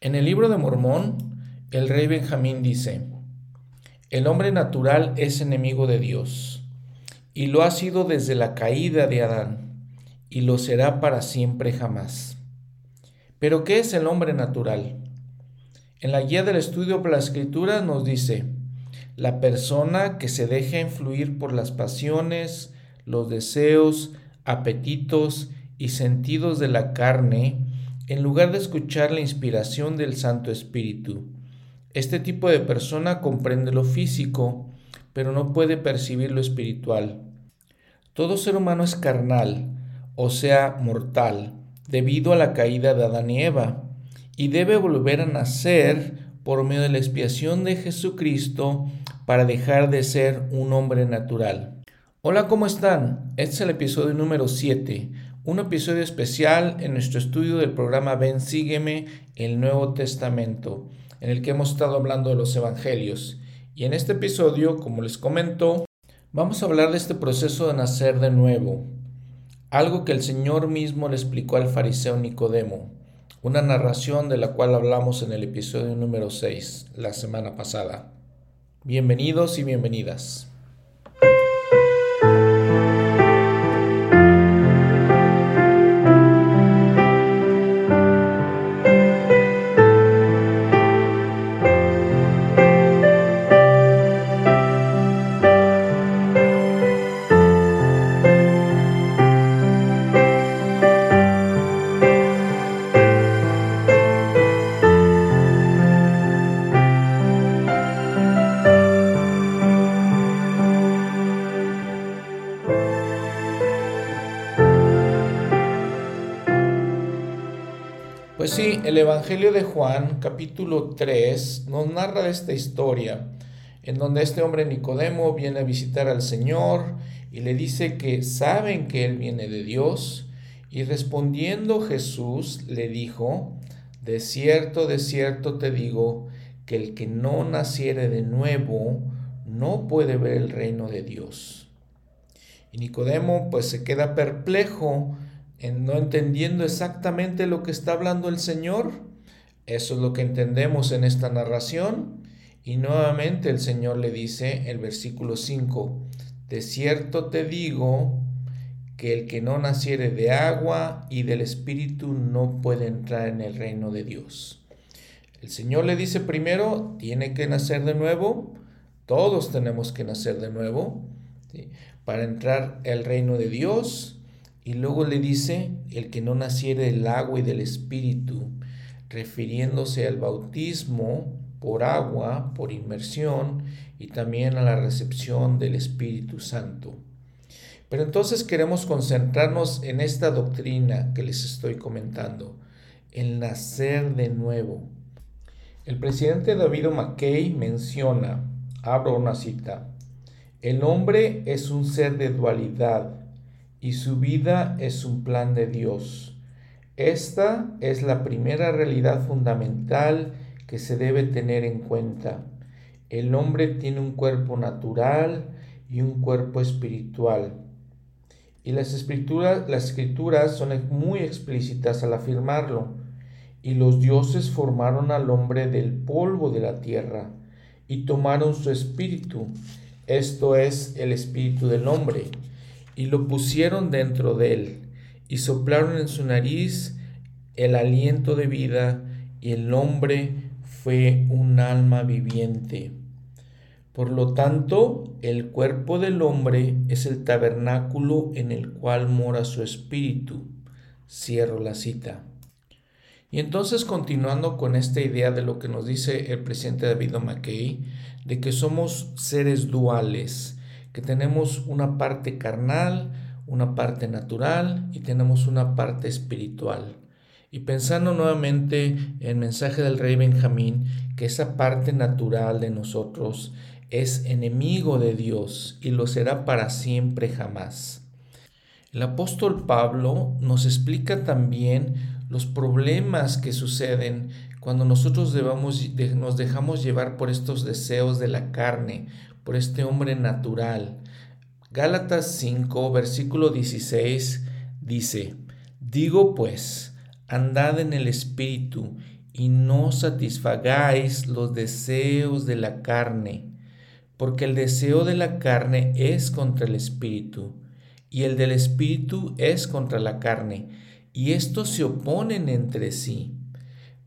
En el libro de Mormón, el rey Benjamín dice, el hombre natural es enemigo de Dios, y lo ha sido desde la caída de Adán, y lo será para siempre jamás. Pero ¿qué es el hombre natural? En la guía del estudio por la escritura nos dice, la persona que se deja influir por las pasiones, los deseos, apetitos y sentidos de la carne, en lugar de escuchar la inspiración del Santo Espíritu. Este tipo de persona comprende lo físico, pero no puede percibir lo espiritual. Todo ser humano es carnal, o sea, mortal, debido a la caída de Adán y Eva, y debe volver a nacer por medio de la expiación de Jesucristo para dejar de ser un hombre natural. Hola, ¿cómo están? Este es el episodio número 7, un episodio especial en nuestro estudio del programa Ven, sígueme, el Nuevo Testamento, en el que hemos estado hablando de los Evangelios. Y en este episodio, como les comento, vamos a hablar de este proceso de nacer de nuevo, algo que el Señor mismo le explicó al fariseo Nicodemo, una narración de la cual hablamos en el episodio número 6 la semana pasada. Bienvenidos y bienvenidas. Evangelio de Juan, capítulo 3, nos narra esta historia, en donde este hombre Nicodemo viene a visitar al Señor y le dice que saben que Él viene de Dios, y respondiendo Jesús le dijo, de cierto, de cierto te digo, que el que no naciere de nuevo no puede ver el reino de Dios. Y Nicodemo pues se queda perplejo, en no entendiendo exactamente lo que está hablando el Señor. Eso es lo que entendemos en esta narración. Y nuevamente el Señor le dice, el versículo 5, de cierto te digo que el que no naciere de agua y del Espíritu no puede entrar en el reino de Dios. El Señor le dice primero, tiene que nacer de nuevo, todos tenemos que nacer de nuevo, para entrar al reino de Dios y luego le dice, el que no naciere del agua y del espíritu, refiriéndose al bautismo por agua, por inmersión y también a la recepción del Espíritu Santo. Pero entonces queremos concentrarnos en esta doctrina que les estoy comentando, el nacer de nuevo. El presidente David McKay menciona, abro una cita, el hombre es un ser de dualidad, y su vida es un plan de Dios. Esta es la primera realidad fundamental que se debe tener en cuenta. El hombre tiene un cuerpo natural y un cuerpo espiritual. Y las escrituras, las escrituras son muy explícitas al afirmarlo. Y los dioses formaron al hombre del polvo de la tierra y tomaron su espíritu. Esto es el espíritu del hombre y lo pusieron dentro de él, y soplaron en su nariz el aliento de vida, y el hombre fue un alma viviente. Por lo tanto, el cuerpo del hombre es el tabernáculo en el cual mora su espíritu. Cierro la cita. Y entonces continuando con esta idea de lo que nos dice el presidente David McKay, de que somos seres duales, que tenemos una parte carnal, una parte natural y tenemos una parte espiritual. Y pensando nuevamente en el mensaje del rey Benjamín, que esa parte natural de nosotros es enemigo de Dios y lo será para siempre jamás. El apóstol Pablo nos explica también los problemas que suceden cuando nosotros nos dejamos llevar por estos deseos de la carne, por este hombre natural. Gálatas 5, versículo 16 dice, digo pues, andad en el Espíritu y no satisfagáis los deseos de la carne, porque el deseo de la carne es contra el espíritu, y el del espíritu es contra la carne, y estos se oponen entre sí,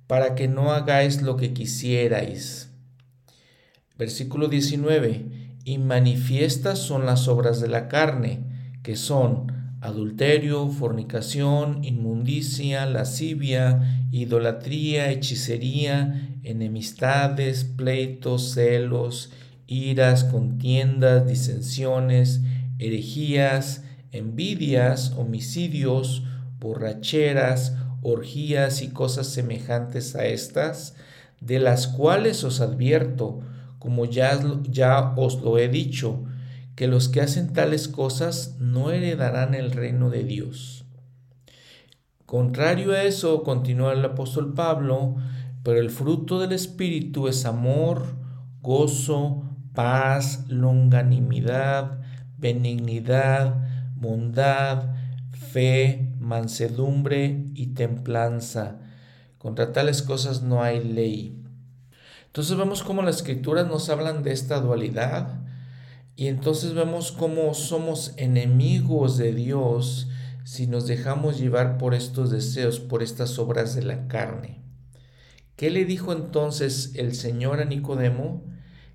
para que no hagáis lo que quisierais. Versículo 19, y manifiestas son las obras de la carne, que son adulterio, fornicación, inmundicia, lascivia, idolatría, hechicería, enemistades, pleitos, celos, iras, contiendas, disensiones, herejías, envidias, homicidios, borracheras, orgías y cosas semejantes a estas, de las cuales os advierto, como ya, os lo he dicho, que los que hacen tales cosas no heredarán el reino de Dios. Contrario a eso, continúa el apóstol Pablo, pero el fruto del Espíritu es amor, gozo, paz, longanimidad, benignidad, bondad, fe, mansedumbre y templanza. Contra tales cosas no hay ley. Entonces vemos cómo las escrituras nos hablan de esta dualidad y entonces vemos cómo somos enemigos de Dios si nos dejamos llevar por estos deseos, por estas obras de la carne. ¿Qué le dijo entonces el Señor a Nicodemo?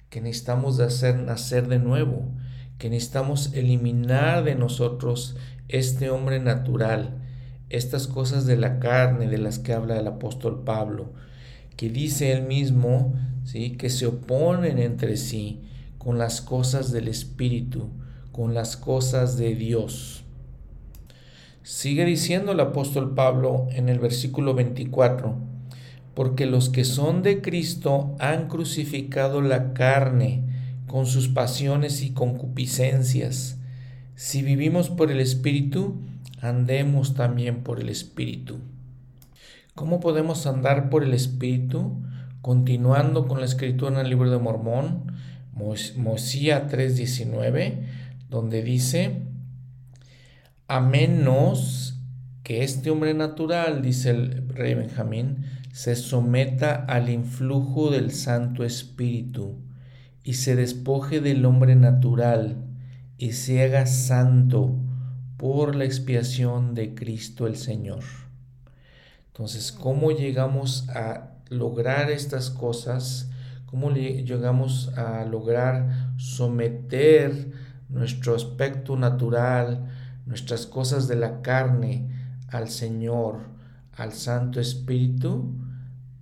Que necesitamos de hacer nacer de nuevo, que necesitamos eliminar de nosotros este hombre natural, estas cosas de la carne de las que habla el apóstol Pablo, que dice él mismo, ¿sí? que se oponen entre sí con las cosas del Espíritu, con las cosas de Dios. Sigue diciendo el apóstol Pablo en el versículo 24, porque los que son de Cristo han crucificado la carne con sus pasiones y concupiscencias. Si vivimos por el Espíritu, andemos también por el Espíritu. ¿Cómo podemos andar por el Espíritu? Continuando con la escritura en el libro de Mormón, Mosía 3:19, donde dice, a menos que este hombre natural, dice el rey Benjamín, se someta al influjo del Santo Espíritu y se despoje del hombre natural y se haga santo por la expiación de Cristo el Señor. Entonces, ¿cómo llegamos a lograr estas cosas? cómo llegamos a lograr someter nuestro aspecto natural, nuestras cosas de la carne al Señor, al Santo Espíritu,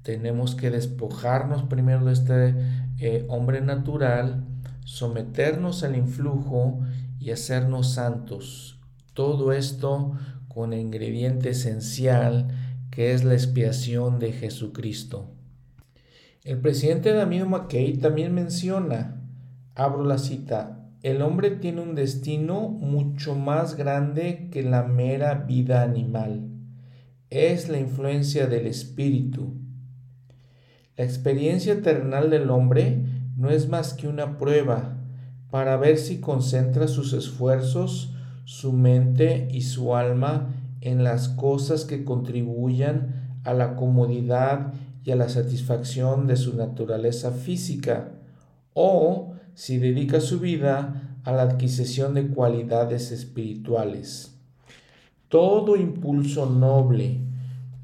tenemos que despojarnos primero de este eh, hombre natural, someternos al influjo y hacernos santos. Todo esto con el ingrediente esencial que es la expiación de Jesucristo. El presidente Damien McKay también menciona, abro la cita, el hombre tiene un destino mucho más grande que la mera vida animal. Es la influencia del espíritu. La experiencia terrenal del hombre no es más que una prueba para ver si concentra sus esfuerzos, su mente y su alma en las cosas que contribuyan a la comodidad y a la satisfacción de su naturaleza física, o si dedica su vida a la adquisición de cualidades espirituales. Todo impulso noble,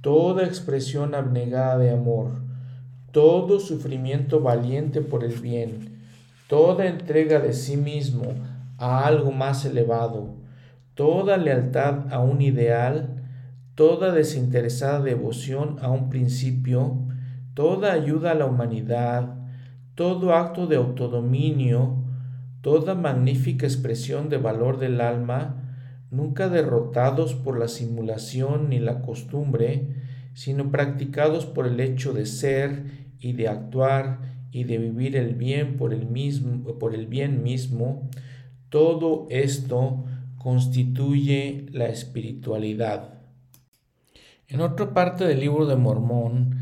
toda expresión abnegada de amor, todo sufrimiento valiente por el bien, toda entrega de sí mismo a algo más elevado, toda lealtad a un ideal, toda desinteresada devoción a un principio, toda ayuda a la humanidad, todo acto de autodominio, toda magnífica expresión de valor del alma, nunca derrotados por la simulación ni la costumbre, sino practicados por el hecho de ser y de actuar y de vivir el bien por el mismo por el bien mismo, todo esto constituye la espiritualidad. En otra parte del libro de Mormón,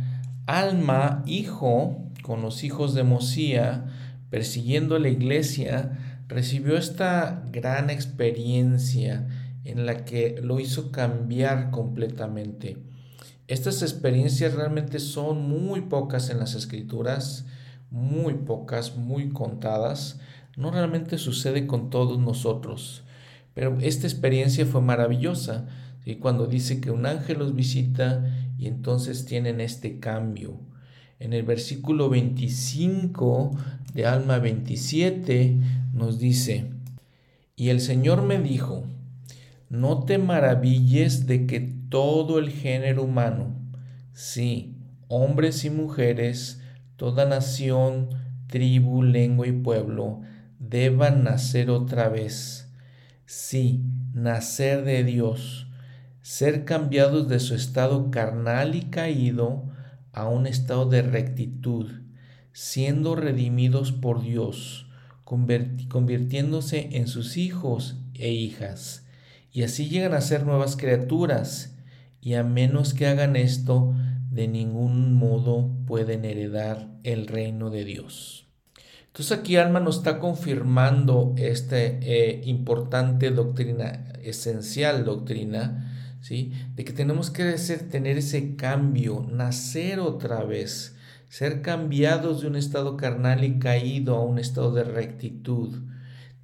Alma, hijo, con los hijos de Mosía, persiguiendo la iglesia, recibió esta gran experiencia en la que lo hizo cambiar completamente. Estas experiencias realmente son muy pocas en las escrituras, muy pocas, muy contadas. No realmente sucede con todos nosotros. Pero esta experiencia fue maravillosa. y Cuando dice que un ángel los visita y entonces tienen este cambio. En el versículo 25 de Alma 27 nos dice, y el Señor me dijo, no te maravilles de que todo el género humano, sí, hombres y mujeres, toda nación, tribu, lengua y pueblo, deban nacer otra vez. Sí, nacer de Dios, ser cambiados de su estado carnal y caído a un estado de rectitud, siendo redimidos por Dios convirtiéndose en sus hijos e hijas. Y así llegan a ser nuevas criaturas. Y a menos que hagan esto, de ningún modo pueden heredar el reino de Dios. Entonces aquí Alma nos está confirmando esta eh, importante doctrina, esencial doctrina, ¿sí? de que tenemos que tener ese cambio, nacer otra vez, ser cambiados de un estado carnal y caído a un estado de rectitud,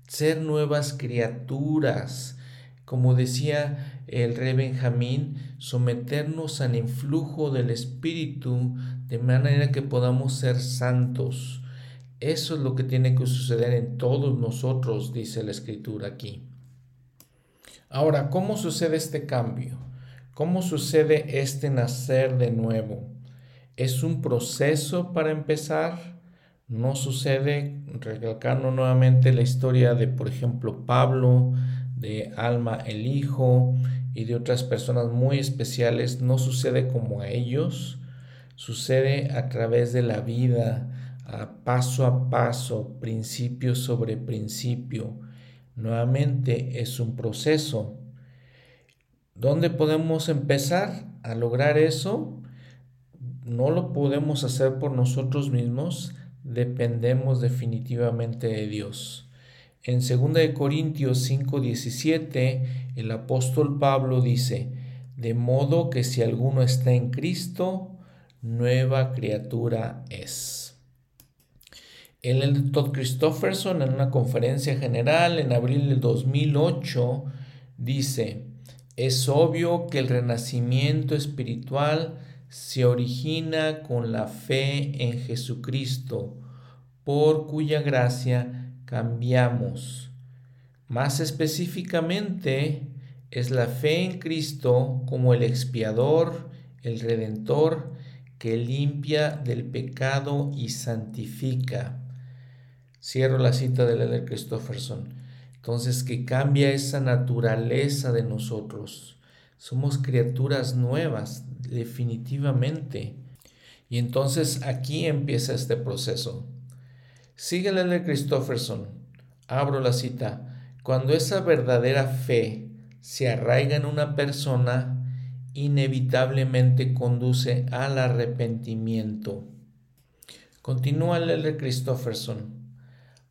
ser nuevas criaturas, como decía el rey Benjamín, someternos al influjo del Espíritu de manera que podamos ser santos. Eso es lo que tiene que suceder en todos nosotros, dice la Escritura aquí. Ahora, ¿cómo sucede este cambio? ¿Cómo sucede este nacer de nuevo? Es un proceso para empezar. No sucede, recalcando nuevamente la historia de, por ejemplo, Pablo, de Alma el Hijo y de otras personas muy especiales. No sucede como a ellos. Sucede a través de la vida, a paso a paso, principio sobre principio. Nuevamente es un proceso. ¿Dónde podemos empezar a lograr eso? no lo podemos hacer por nosotros mismos, dependemos definitivamente de Dios. En 2 Corintios 5:17 el apóstol Pablo dice, de modo que si alguno está en Cristo, nueva criatura es. El Todd Christofferson en una conferencia general en abril del 2008 dice, es obvio que el renacimiento espiritual se origina con la fe en Jesucristo, por cuya gracia cambiamos. Más específicamente, es la fe en Cristo como el expiador, el redentor, que limpia del pecado y santifica. Cierro la cita de Leder Christofferson. Entonces, que cambia esa naturaleza de nosotros. Somos criaturas nuevas, definitivamente. Y entonces aquí empieza este proceso. Síguele de Christofferson. Abro la cita. Cuando esa verdadera fe se arraiga en una persona, inevitablemente conduce al arrepentimiento. Continúa L. Christofferson.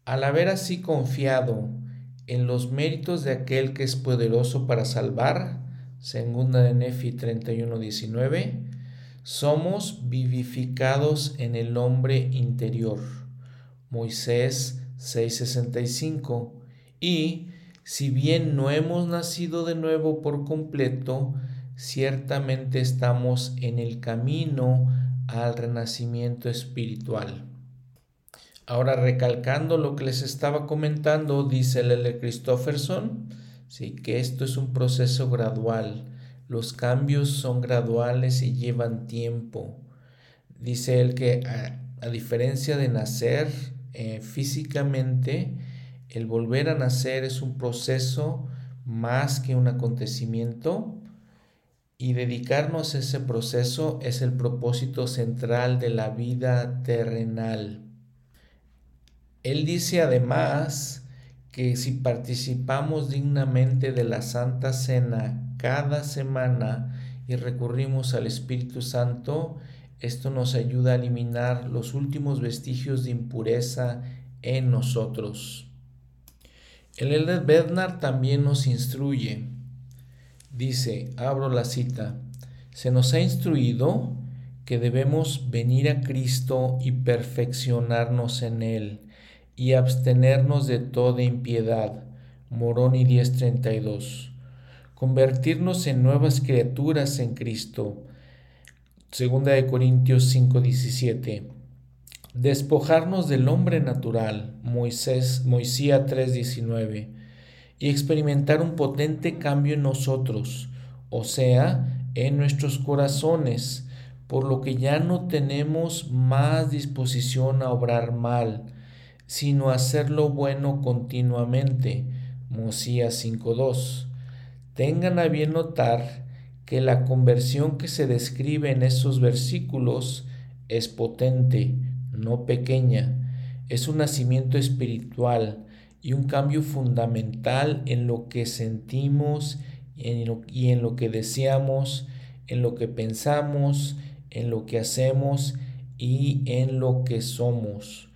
Al haber así confiado en los méritos de aquel que es poderoso para salvar, segunda de Nefi 31:19, somos vivificados en el hombre interior. Moisés 6:65. Y si bien no hemos nacido de nuevo por completo, ciertamente estamos en el camino al renacimiento espiritual. Ahora recalcando lo que les estaba comentando, dice Lele Christofferson, ¿sí? que esto es un proceso gradual. Los cambios son graduales y llevan tiempo. Dice él que a, diferencia de nacer eh, físicamente, el volver a nacer es un proceso más que un acontecimiento y dedicarnos a ese proceso es el propósito central de la vida terrenal. Él dice además que si participamos dignamente de la Santa Cena cada semana y recurrimos al Espíritu Santo, esto nos ayuda a eliminar los últimos vestigios de impureza en nosotros. El Elder Bednar también nos instruye. Dice, abro la cita, se nos ha instruido que debemos venir a Cristo y perfeccionarnos en Él y abstenernos de toda impiedad. Moroni 10:32. Convertirnos en nuevas criaturas en Cristo. Segunda de Corintios 5:17. Despojarnos del hombre natural. Moisés, Moisés 3:19. Y experimentar un potente cambio en nosotros, o sea, en nuestros corazones, por lo que ya no tenemos más disposición a obrar mal, sino hacer lo bueno continuamente. Mosías 5.2. Tengan a bien notar que la conversión que se describe en esos versículos es potente, no pequeña. Es un nacimiento espiritual y un cambio fundamental en lo que sentimos y en lo que deseamos, en lo que pensamos, en lo que hacemos y en lo que somos.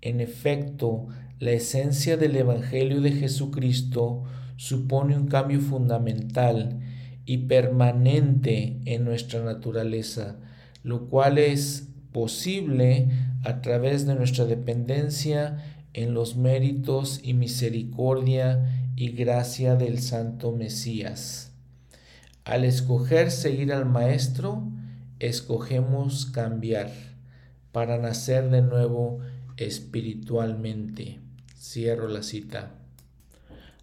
En efecto, la esencia del Evangelio de Jesucristo supone un cambio fundamental y permanente en nuestra naturaleza, lo cual es posible a través de nuestra dependencia en los méritos y misericordia y gracia del Santo Mesías. Al escoger seguir al Maestro, escogemos cambiar para nacer de nuevo espiritualmente. Cierro la cita.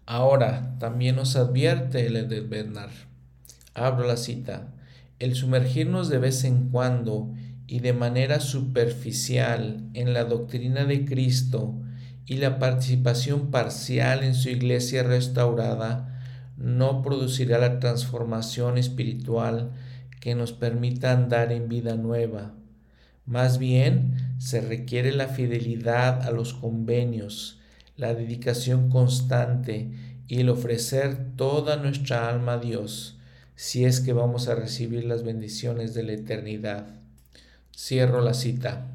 Ahora, también nos advierte el de Bernard. Abro la cita. El sumergirnos de vez en cuando y de manera superficial en la doctrina de Cristo y la participación parcial en su iglesia restaurada no producirá la transformación espiritual que nos permita andar en vida nueva. Más bien, se requiere la fidelidad a los convenios, la dedicación constante y el ofrecer toda nuestra alma a Dios, si es que vamos a recibir las bendiciones de la eternidad. Cierro la cita.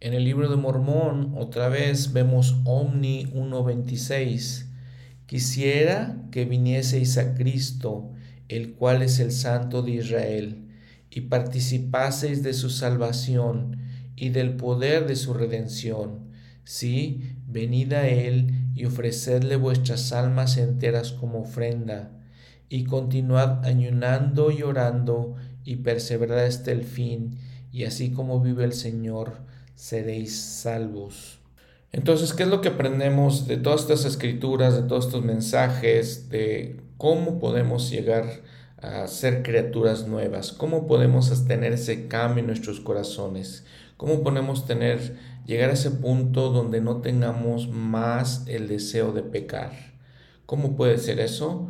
En el libro de Mormón, otra vez vemos Omni 1.26. Quisiera que vinieseis a Cristo el cual es el Santo de Israel, y participaseis de su salvación y del poder de su redención. Sí, venid a Él y ofrecedle vuestras almas enteras como ofrenda, y continuad ayunando y orando, y perseverad hasta el fin, y así como vive el Señor, seréis salvos. Entonces, ¿qué es lo que aprendemos de todas estas escrituras, de todos estos mensajes, de cómo podemos llegar a ser criaturas nuevas, cómo podemos tener ese cambio en nuestros corazones, cómo podemos tener, llegar a ese punto donde no tengamos más el deseo de pecar. ¿Cómo puede ser eso?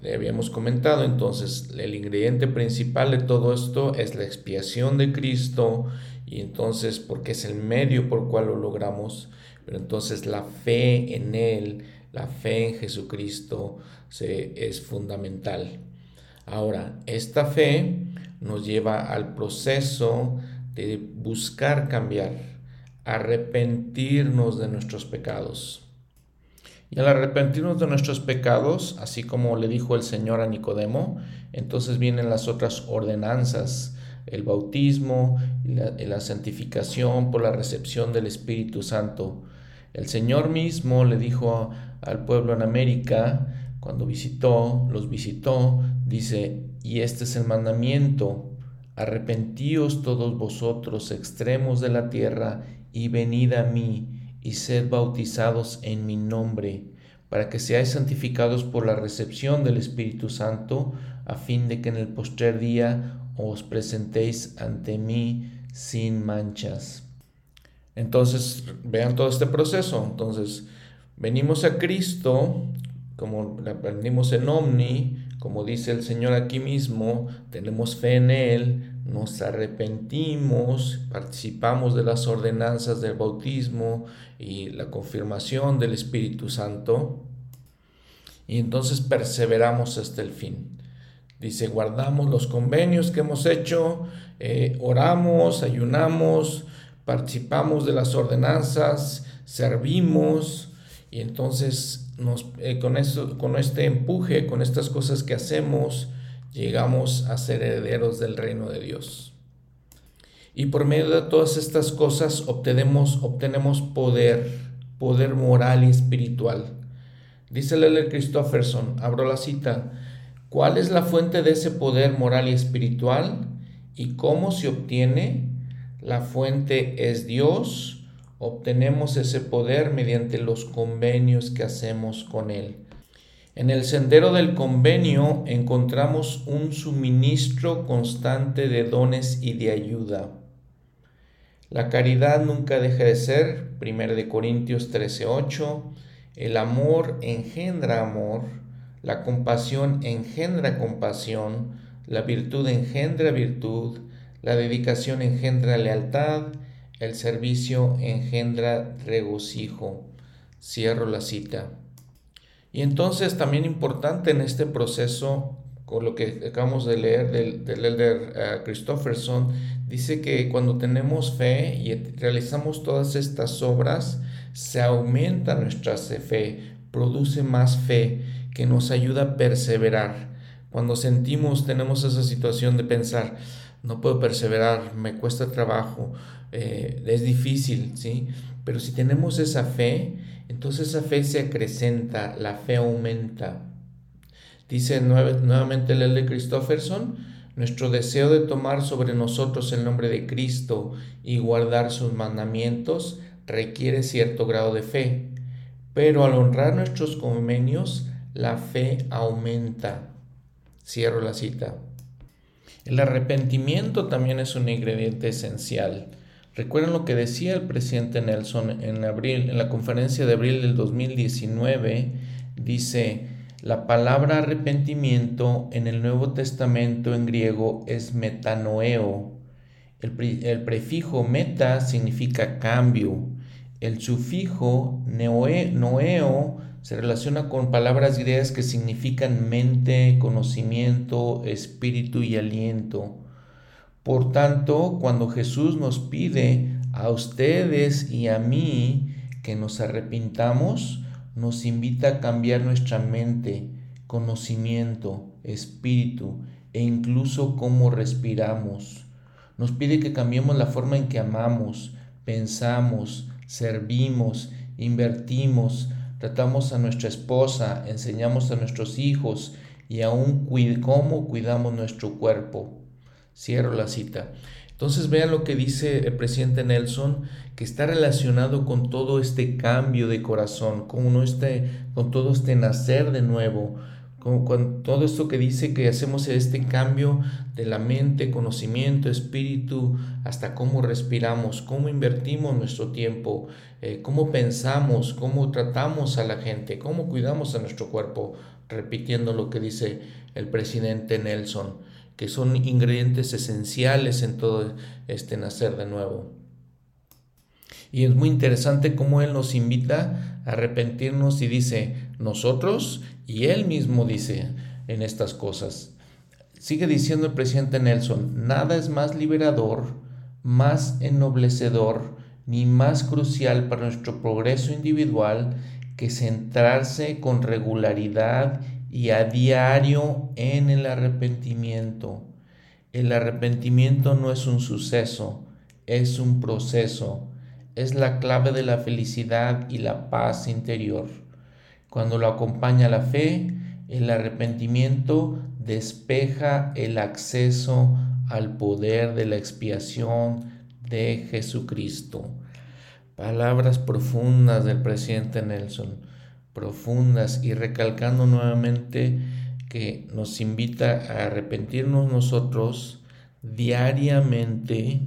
Le habíamos comentado entonces, el ingrediente principal de todo esto es la expiación de Cristo y entonces porque es el medio por cual lo logramos, pero entonces la fe en Él, la fe en Jesucristo se, es fundamental. Ahora, esta fe nos lleva al proceso de buscar cambiar, arrepentirnos de nuestros pecados. Y al arrepentirnos de nuestros pecados, así como le dijo el Señor a Nicodemo, entonces vienen las otras ordenanzas, el bautismo la, la santificación por la recepción del Espíritu Santo. El Señor mismo le dijo al pueblo en América, cuando visitó, los visitó, dice, y este es el mandamiento, arrepentíos todos vosotros extremos de la tierra, y venid a mí, y sed bautizados en mi nombre, para que seáis santificados por la recepción del Espíritu Santo, a fin de que en el postrer día os presentéis ante mí sin manchas. Entonces, vean todo este proceso. Entonces, venimos a Cristo, como aprendimos en Omni, como dice el Señor aquí mismo, tenemos fe en Él, nos arrepentimos, participamos de las ordenanzas del bautismo y la confirmación del Espíritu Santo, y entonces perseveramos hasta el fin. Dice, guardamos los convenios que hemos hecho, eh, oramos, ayunamos, participamos de las ordenanzas, servimos y entonces nos, eh, con, eso, con este empuje, con estas cosas que hacemos, llegamos a ser herederos del reino de Dios. Y por medio de todas estas cosas obtenemos, obtenemos poder, poder moral y espiritual. Dice Lele Christofferson, abro la cita, ¿cuál es la fuente de ese poder moral y espiritual? ¿Y cómo se obtiene? La fuente es Dios. Obtenemos ese poder mediante los convenios que hacemos con Él. En el sendero del convenio encontramos un suministro constante de dones y de ayuda. La caridad nunca deja de ser, 1 de Corintios 13:8, el amor engendra amor, la compasión engendra compasión, la virtud engendra virtud, la dedicación engendra lealtad, el servicio engendra regocijo. Cierro la cita. Y entonces también importante en este proceso, con lo que acabamos de leer del, elder Christofferson, dice que cuando tenemos fe y realizamos todas estas obras, se aumenta nuestra fe, produce más fe que nos ayuda a perseverar. Cuando sentimos, tenemos esa situación de pensar, no puedo perseverar, me cuesta trabajo, eh, es difícil, ¿sí? Pero si tenemos esa fe, entonces esa fe se acrecenta, la fe aumenta. Dice nuevamente el de Christofferson, nuestro deseo de tomar sobre nosotros el nombre de Cristo y guardar sus mandamientos requiere cierto grado de fe, pero al honrar nuestros convenios, la fe aumenta. Cierro la cita. El arrepentimiento también es un ingrediente esencial. Recuerden lo que decía el presidente Nelson en abril, en la conferencia de abril del 2019, dice, la palabra arrepentimiento en el Nuevo Testamento en griego es metanoeo. El, prefijo meta significa cambio. El sufijo noeo se relaciona con palabras griegas que significan mente, conocimiento, espíritu y aliento. Por tanto, cuando Jesús nos pide a ustedes y a mí que nos arrepintamos, nos invita a cambiar nuestra mente, conocimiento, espíritu e incluso cómo respiramos. Nos pide que cambiemos la forma en que amamos, pensamos, servimos, invertimos, tratamos a nuestra esposa, enseñamos a nuestros hijos y aún cómo cuidamos nuestro cuerpo. Cierro la cita. Entonces vean lo que dice el presidente Nelson, que está relacionado con todo este cambio de corazón, con, este, con todo este nacer de nuevo, con, con, todo esto que dice que hacemos este cambio de la mente, conocimiento, espíritu, hasta cómo respiramos, cómo invertimos nuestro tiempo, eh, cómo pensamos, cómo tratamos a la gente, cómo cuidamos a nuestro cuerpo, repitiendo lo que dice el presidente Nelson que son ingredientes esenciales en todo este nacer de nuevo. Y es muy interesante cómo Él nos invita a arrepentirnos y dice nosotros y Él mismo dice en estas cosas. Sigue diciendo el presidente Nelson, nada es más liberador, más ennoblecedor, ni más crucial para nuestro progreso individual que centrarse con regularidad y a diario en el arrepentimiento. El arrepentimiento no es un suceso, es un proceso, es la clave de la felicidad y la paz interior. Cuando lo acompaña la fe, el arrepentimiento despeja el acceso al poder de la expiación de Jesucristo. Palabras profundas del presidente Nelson profundas y recalcando nuevamente que nos invita a arrepentirnos nosotros diariamente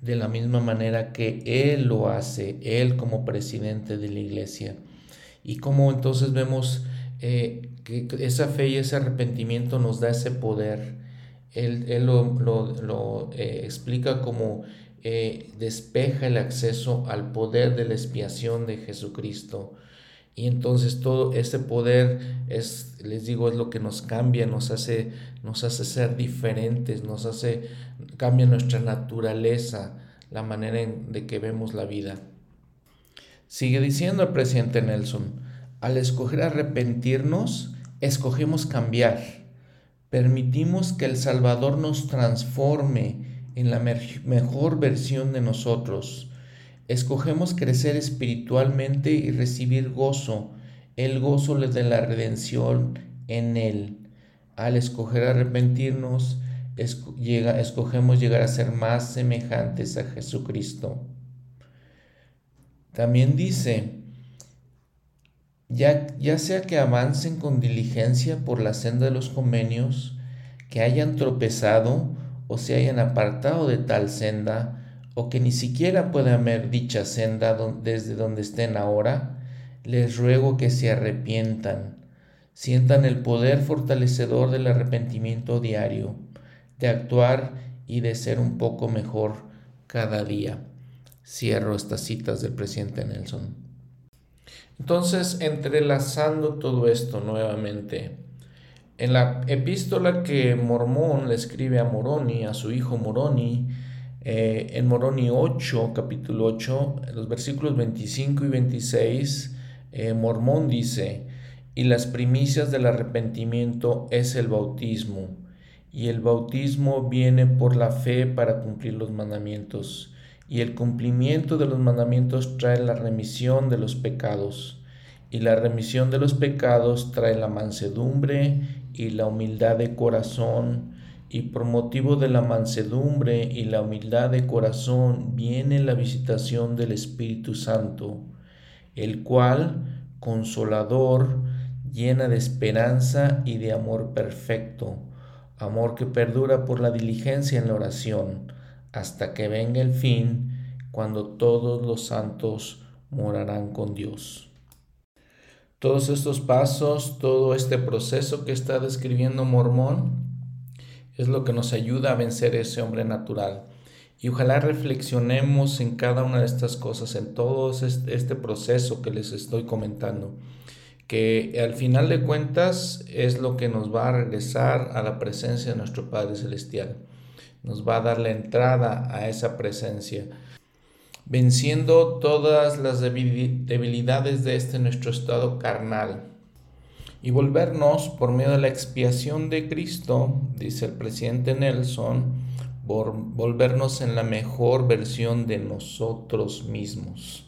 de la misma manera que Él lo hace, Él como presidente de la iglesia. Y como entonces vemos eh, que esa fe y ese arrepentimiento nos da ese poder. Él, él lo, eh, explica como eh, despeja el acceso al poder de la expiación de Jesucristo. Y entonces todo ese poder es, les digo, es lo que nos cambia, nos hace, nos hace ser diferentes, nos hace, cambia nuestra naturaleza, la manera en, de que vemos la vida. Sigue diciendo el presidente Nelson, al escoger arrepentirnos, escogemos cambiar, permitimos que el Salvador nos transforme en la mejor versión de nosotros. Escogemos crecer espiritualmente y recibir gozo, el gozo de la redención en Él. Al escoger arrepentirnos, escogemos llegar a ser más semejantes a Jesucristo. También dice, ya, ya sea que avancen con diligencia por la senda de los convenios, que hayan tropezado o se hayan apartado de tal senda, o que ni siquiera puedan ver dicha senda desde donde estén ahora, les ruego que se arrepientan, sientan el poder fortalecedor del arrepentimiento diario, de actuar y de ser un poco mejor cada día. Cierro estas citas del presidente Nelson. Entonces, entrelazando todo esto nuevamente, en la epístola que Mormón le escribe a Moroni, a su hijo Moroni, eh, en Moroni 8, capítulo 8, los versículos 25 y 26, eh, Mormón dice, y las primicias del arrepentimiento es el bautismo, y el bautismo viene por la fe para cumplir los mandamientos y el cumplimiento de los mandamientos trae la remisión de los pecados, y la remisión de los pecados trae la mansedumbre y la humildad de corazón, y por motivo de la mansedumbre y la humildad de corazón viene la visitación del Espíritu Santo, el cual, consolador, llena de esperanza y de amor perfecto, amor que perdura por la diligencia en la oración, hasta que venga el fin, cuando todos los santos morarán con Dios. Todos estos pasos, todo este proceso que está describiendo Mormón, es lo que nos ayuda a vencer ese hombre natural. Y ojalá reflexionemos en cada una de estas cosas, en todo este proceso que les estoy comentando, que al final de cuentas es lo que nos va a regresar a la presencia de nuestro Padre Celestial nos va a dar la entrada a esa presencia, venciendo todas las debilidades de este nuestro estado carnal y volvernos por medio de la expiación de Cristo, dice el presidente Nelson, por volvernos en la mejor versión de nosotros mismos.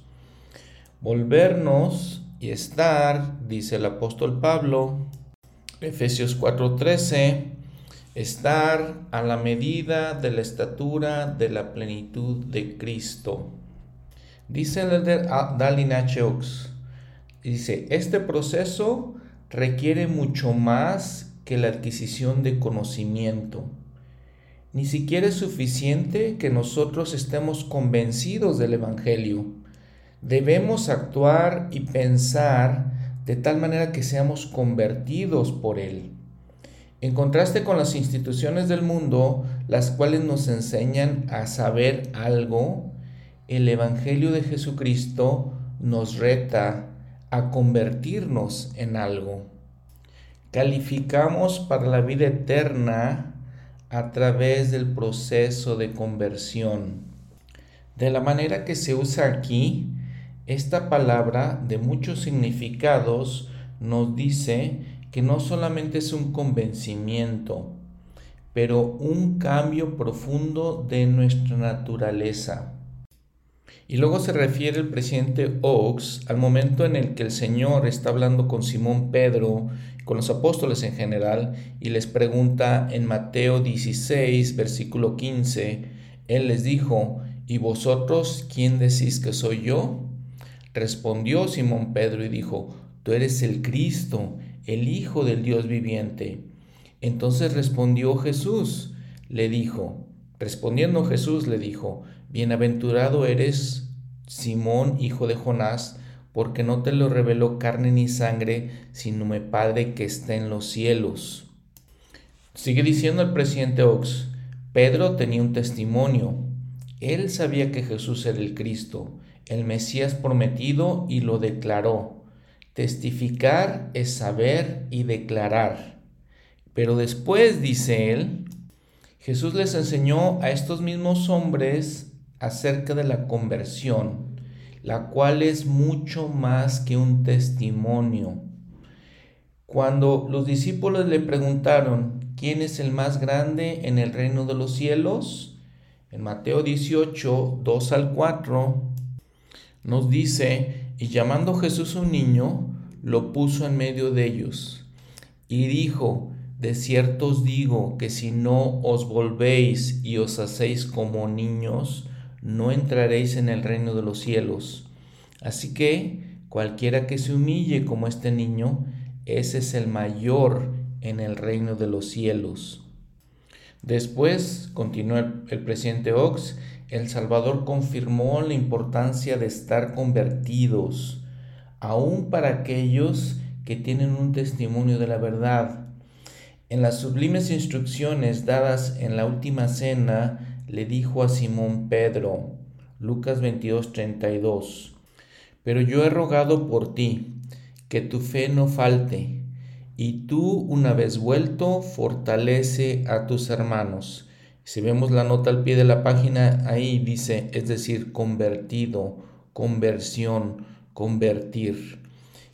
Volvernos y estar, dice el apóstol Pablo, Efesios 4:13, estar a la medida de la estatura de la plenitud de Cristo. Dice el de Dalin H. Dice, este proceso requiere mucho más que la adquisición de conocimiento. Ni siquiera es suficiente que nosotros estemos convencidos del Evangelio. Debemos actuar y pensar de tal manera que seamos convertidos por Él. En contraste con las instituciones del mundo, las cuales nos enseñan a saber algo, el Evangelio de Jesucristo nos reta a convertirnos en algo. Calificamos para la vida eterna a través del proceso de conversión. De la manera que se usa aquí, esta palabra de muchos significados nos dice que no solamente es un convencimiento, pero un cambio profundo de nuestra naturaleza. Y luego se refiere el presidente Oaks al momento en el que el Señor está hablando con Simón Pedro, con los apóstoles en general, y les pregunta en Mateo 16, versículo 15, Él les dijo, ¿y vosotros quién decís que soy yo? Respondió Simón Pedro y dijo, Tú eres el Cristo, el Hijo del Dios viviente. Entonces respondió Jesús, le dijo, respondiendo Jesús le dijo, Bienaventurado eres, Simón, hijo de Jonás, porque no te lo reveló carne ni sangre, sino mi Padre que está en los cielos. Sigue diciendo el presidente Ox, Pedro tenía un testimonio. Él sabía que Jesús era el Cristo, el Mesías prometido, y lo declaró. Testificar es saber y declarar. Pero después, dice él, Jesús les enseñó a estos mismos hombres acerca de la conversión, la cual es mucho más que un testimonio. Cuando los discípulos le preguntaron, ¿quién es el más grande en el reino de los cielos? En Mateo 18, 2 al 4, nos dice, y llamando Jesús un niño, lo puso en medio de ellos, y dijo, de cierto os digo que si no os volvéis y os hacéis como niños, no entraréis en el reino de los cielos. Así que cualquiera que se humille como este niño, ese es el mayor en el reino de los cielos. Después, continuó el, presidente Ox, el Salvador confirmó la importancia de estar convertidos, aún para aquellos que tienen un testimonio de la verdad. En las sublimes instrucciones dadas en la última cena, le dijo a Simón Pedro, Lucas 22, 32, Pero yo he rogado por ti, que tu fe no falte y tú, una vez vuelto, fortalece a tus hermanos. Si vemos la nota al pie de la página, ahí dice, es decir, convertido, conversión, convertir.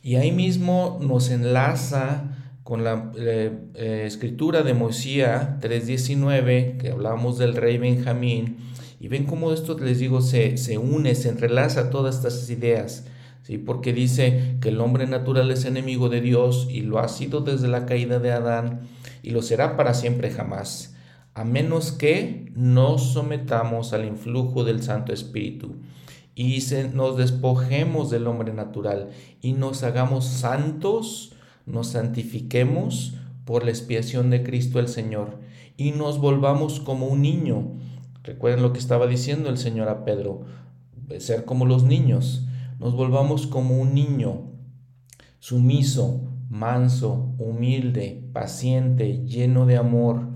Y ahí mismo nos enlaza con la eh, escritura de Moisés 3.19, que hablamos del rey Benjamín, y ven cómo esto, les digo, se, se une, se entrelaza todas estas ideas porque dice que el hombre natural es enemigo de Dios y lo ha sido desde la caída de Adán y lo será para siempre jamás, a menos que nos sometamos al influjo del Santo Espíritu y nos despojemos del hombre natural y nos hagamos santos, nos santifiquemos por la expiación de Cristo el Señor y nos volvamos como un niño. Recuerden lo que estaba diciendo el Señor a Pedro, ser como los niños nos volvamos como un niño, sumiso, manso, humilde, paciente, lleno de amor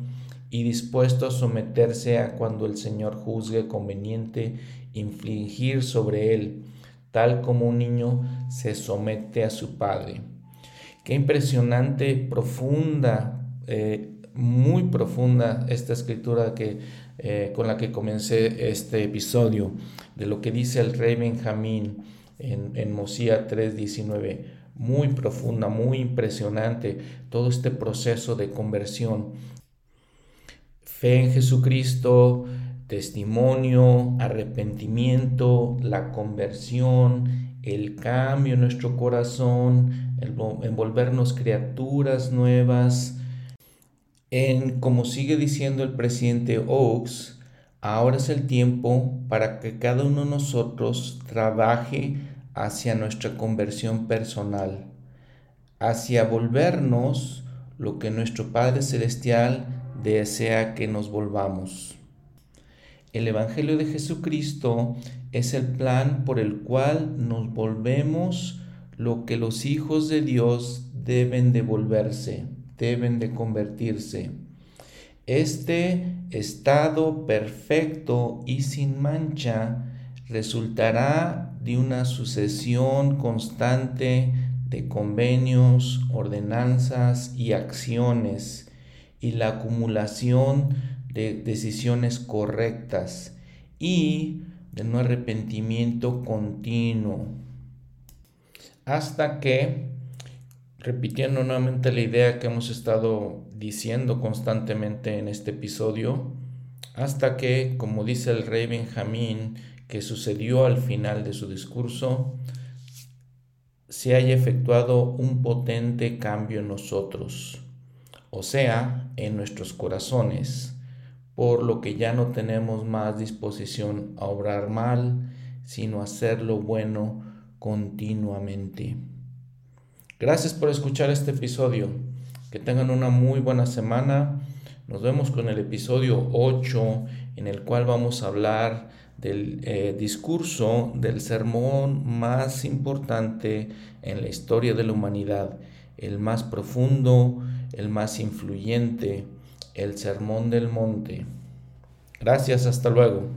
y dispuesto a someterse a cuando el Señor juzgue conveniente infligir sobre él, tal como un niño se somete a su padre. Qué impresionante, profunda, eh, muy profunda esta escritura que, eh, con la que comencé este episodio, de lo que dice el rey Benjamín en, en Mosía 3:19, muy profunda, muy impresionante, todo este proceso de conversión. Fe en Jesucristo, testimonio, arrepentimiento, la conversión, el cambio en nuestro corazón, el envolvernos criaturas nuevas. En, como sigue diciendo el presidente Oaks, Ahora es el tiempo para que cada uno de nosotros trabaje hacia nuestra conversión personal, hacia volvernos lo que nuestro Padre Celestial desea que nos volvamos. El Evangelio de Jesucristo es el plan por el cual nos volvemos lo que los hijos de Dios deben de volverse, deben de convertirse. Este estado perfecto y sin mancha resultará de una sucesión constante de convenios, ordenanzas y acciones y la acumulación de decisiones correctas y de un arrepentimiento continuo hasta que repitiendo nuevamente la idea que hemos estado diciendo constantemente en este episodio, hasta que, como dice el rey Benjamín, que sucedió al final de su discurso, se haya efectuado un potente cambio en nosotros, o sea, en nuestros corazones, por lo que ya no tenemos más disposición a obrar mal, sino a hacer lo bueno continuamente. Gracias por escuchar este episodio. Que tengan una muy buena semana. Nos vemos con el episodio 8 en el cual vamos a hablar del eh, discurso del sermón más importante en la historia de la humanidad, el más profundo, el más influyente, el sermón del monte. Gracias, hasta luego.